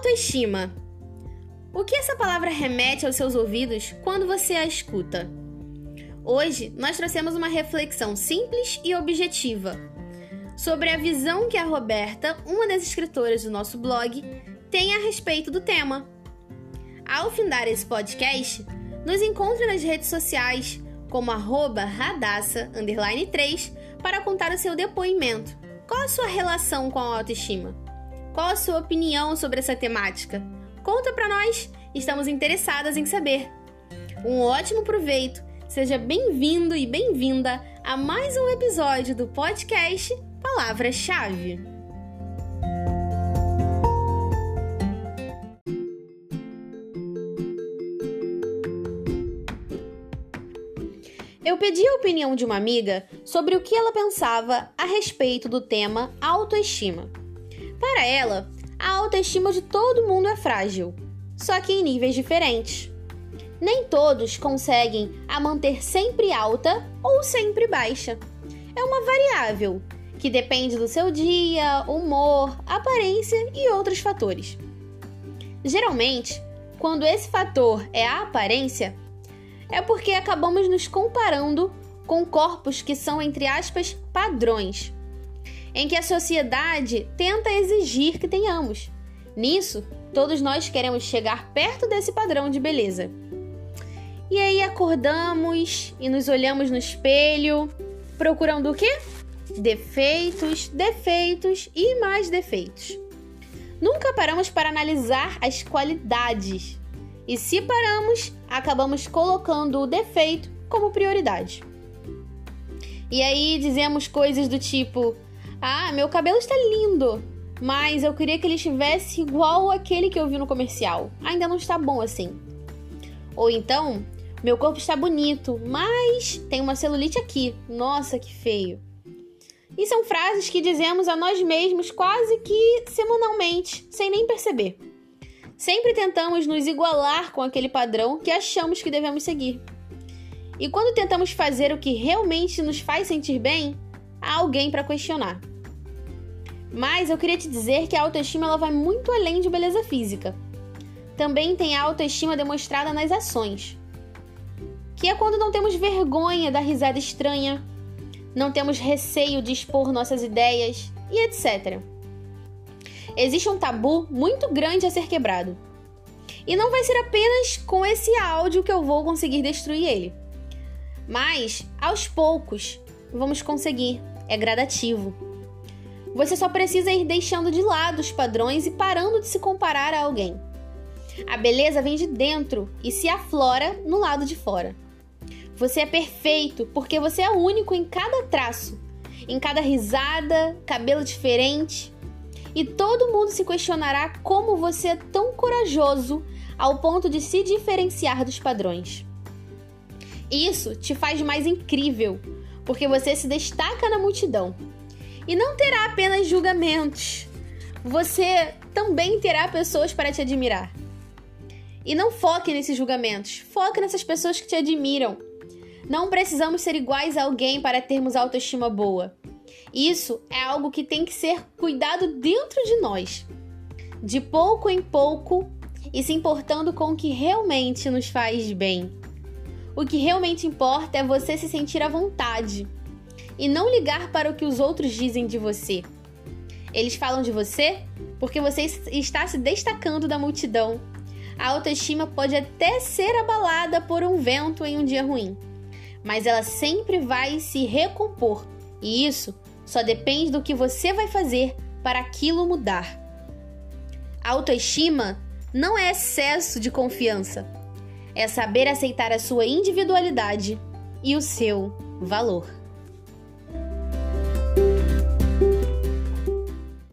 Autoestima. O que essa palavra remete aos seus ouvidos quando você a escuta? Hoje nós trouxemos uma reflexão simples e objetiva sobre a visão que a Roberta, uma das escritoras do nosso blog, tem a respeito do tema. Ao findar esse podcast, nos encontre nas redes sociais como arroba radassa, 3, para contar o seu depoimento. Qual a sua relação com a autoestima? Qual a sua opinião sobre essa temática? Conta para nós, estamos interessadas em saber. Um ótimo proveito, seja bem-vindo e bem-vinda a mais um episódio do podcast Palavra-Chave. Eu pedi a opinião de uma amiga sobre o que ela pensava a respeito do tema autoestima. Para ela, a autoestima de todo mundo é frágil, só que em níveis diferentes. Nem todos conseguem a manter sempre alta ou sempre baixa. É uma variável que depende do seu dia, humor, aparência e outros fatores. Geralmente, quando esse fator é a aparência, é porque acabamos nos comparando com corpos que são, entre aspas, padrões em que a sociedade tenta exigir que tenhamos. Nisso, todos nós queremos chegar perto desse padrão de beleza. E aí acordamos e nos olhamos no espelho, procurando o quê? Defeitos, defeitos e mais defeitos. Nunca paramos para analisar as qualidades. E se paramos, acabamos colocando o defeito como prioridade. E aí dizemos coisas do tipo: ah, meu cabelo está lindo, mas eu queria que ele estivesse igual aquele que eu vi no comercial. Ainda não está bom assim. Ou então, meu corpo está bonito, mas tem uma celulite aqui. Nossa, que feio. E são frases que dizemos a nós mesmos quase que semanalmente, sem nem perceber. Sempre tentamos nos igualar com aquele padrão que achamos que devemos seguir. E quando tentamos fazer o que realmente nos faz sentir bem, há alguém para questionar. Mas eu queria te dizer que a autoestima ela vai muito além de beleza física. Também tem a autoestima demonstrada nas ações, que é quando não temos vergonha da risada estranha, não temos receio de expor nossas ideias e etc. Existe um tabu muito grande a ser quebrado. E não vai ser apenas com esse áudio que eu vou conseguir destruir ele. Mas, aos poucos, vamos conseguir. É gradativo. Você só precisa ir deixando de lado os padrões e parando de se comparar a alguém. A beleza vem de dentro e se aflora no lado de fora. Você é perfeito porque você é único em cada traço, em cada risada, cabelo diferente. E todo mundo se questionará como você é tão corajoso ao ponto de se diferenciar dos padrões. Isso te faz mais incrível, porque você se destaca na multidão e não terá apenas julgamentos. Você também terá pessoas para te admirar. E não foque nesses julgamentos, foque nessas pessoas que te admiram. Não precisamos ser iguais a alguém para termos autoestima boa. Isso é algo que tem que ser cuidado dentro de nós, de pouco em pouco e se importando com o que realmente nos faz bem. O que realmente importa é você se sentir à vontade e não ligar para o que os outros dizem de você. Eles falam de você porque você está se destacando da multidão. A autoestima pode até ser abalada por um vento em um dia ruim, mas ela sempre vai se recompor, e isso só depende do que você vai fazer para aquilo mudar. A autoestima não é excesso de confiança, é saber aceitar a sua individualidade e o seu valor.